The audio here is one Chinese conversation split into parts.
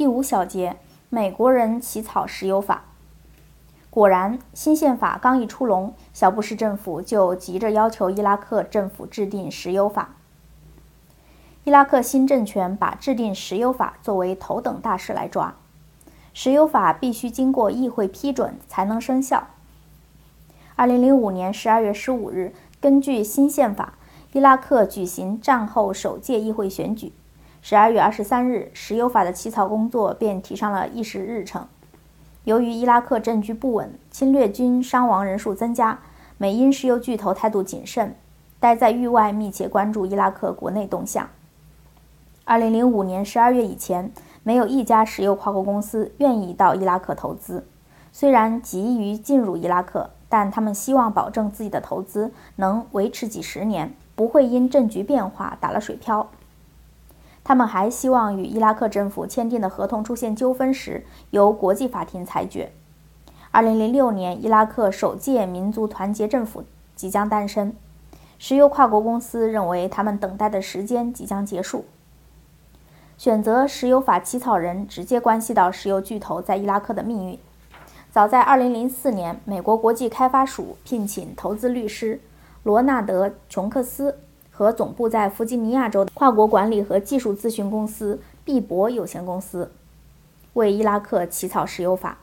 第五小节，美国人起草石油法。果然，新宪法刚一出笼，小布什政府就急着要求伊拉克政府制定石油法。伊拉克新政权把制定石油法作为头等大事来抓。石油法必须经过议会批准才能生效。二零零五年十二月十五日，根据新宪法，伊拉克举行战后首届议会选举。十二月二十三日，石油法的起草工作便提上了议事日程。由于伊拉克政局不稳，侵略军伤亡人数增加，美英石油巨头态度谨慎，待在域外密切关注伊拉克国内动向。二零零五年十二月以前，没有一家石油跨国公司愿意到伊拉克投资。虽然急于进入伊拉克，但他们希望保证自己的投资能维持几十年，不会因政局变化打了水漂。他们还希望与伊拉克政府签订的合同出现纠纷时，由国际法庭裁决。二零零六年，伊拉克首届民族团结政府即将诞生。石油跨国公司认为，他们等待的时间即将结束。选择石油法起草人，直接关系到石油巨头在伊拉克的命运。早在二零零四年，美国国际开发署聘请投资律师罗纳德·琼克斯。和总部在弗吉尼亚州的跨国管理和技术咨询公司毕博有限公司为伊拉克起草石油法。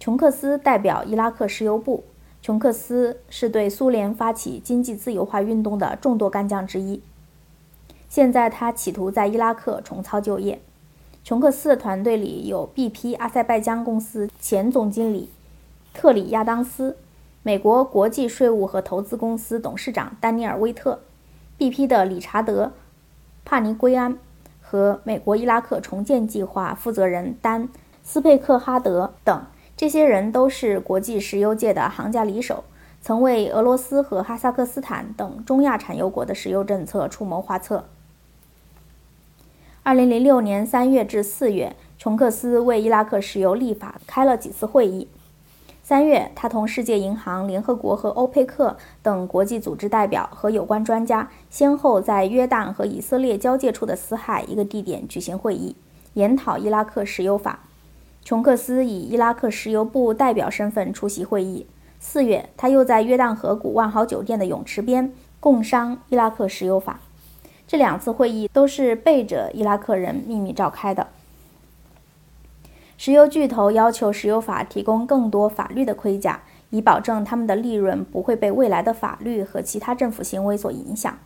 琼克斯代表伊拉克石油部。琼克斯是对苏联发起经济自由化运动的众多干将之一。现在他企图在伊拉克重操旧业。琼克斯的团队里有 BP 阿塞拜疆公司前总经理特里亚当斯，美国国际税务和投资公司董事长丹尼尔威特。BP 的理查德·帕尼圭安和美国伊拉克重建计划负责人丹·斯佩克哈德等，这些人都是国际石油界的行家里手，曾为俄罗斯和哈萨克斯坦等中亚产油国的石油政策出谋划策。二零零六年三月至四月，琼克斯为伊拉克石油立法开了几次会议。三月，他同世界银行、联合国和欧佩克等国际组织代表和有关专家，先后在约旦和以色列交界处的死海一个地点举行会议，研讨伊拉克石油法。琼克斯以伊拉克石油部代表身份出席会议。四月，他又在约旦河谷万豪酒店的泳池边共商伊拉克石油法。这两次会议都是背着伊拉克人秘密召开的。石油巨头要求石油法提供更多法律的盔甲，以保证他们的利润不会被未来的法律和其他政府行为所影响。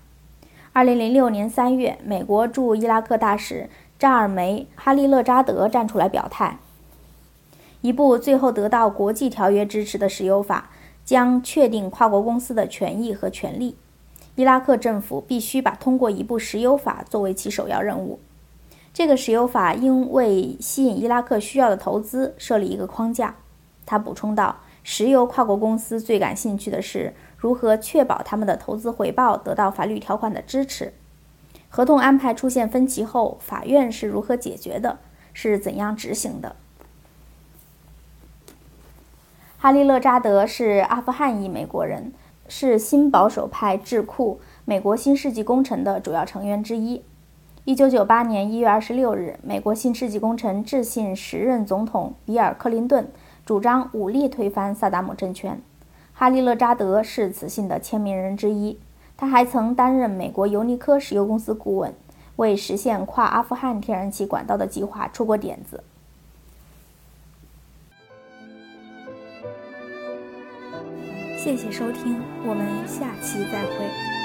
二零零六年三月，美国驻伊拉克大使扎尔梅·哈利勒扎德站出来表态：一部最后得到国际条约支持的石油法将确定跨国公司的权益和权利。伊拉克政府必须把通过一部石油法作为其首要任务。这个石油法应为吸引伊拉克需要的投资设立一个框架，他补充道：“石油跨国公司最感兴趣的是如何确保他们的投资回报得到法律条款的支持。合同安排出现分歧后，法院是如何解决的？是怎样执行的？”哈利勒扎德是阿富汗裔美国人，是新保守派智库美国新世纪工程的主要成员之一。一九九八年一月二十六日，美国新世纪工程致信时任总统比尔·克林顿，主张武力推翻萨达姆政权。哈利勒扎德是此信的签名人之一。他还曾担任美国尤尼科石油公司顾问，为实现跨阿富汗天然气管道的计划出过点子。谢谢收听，我们下期再会。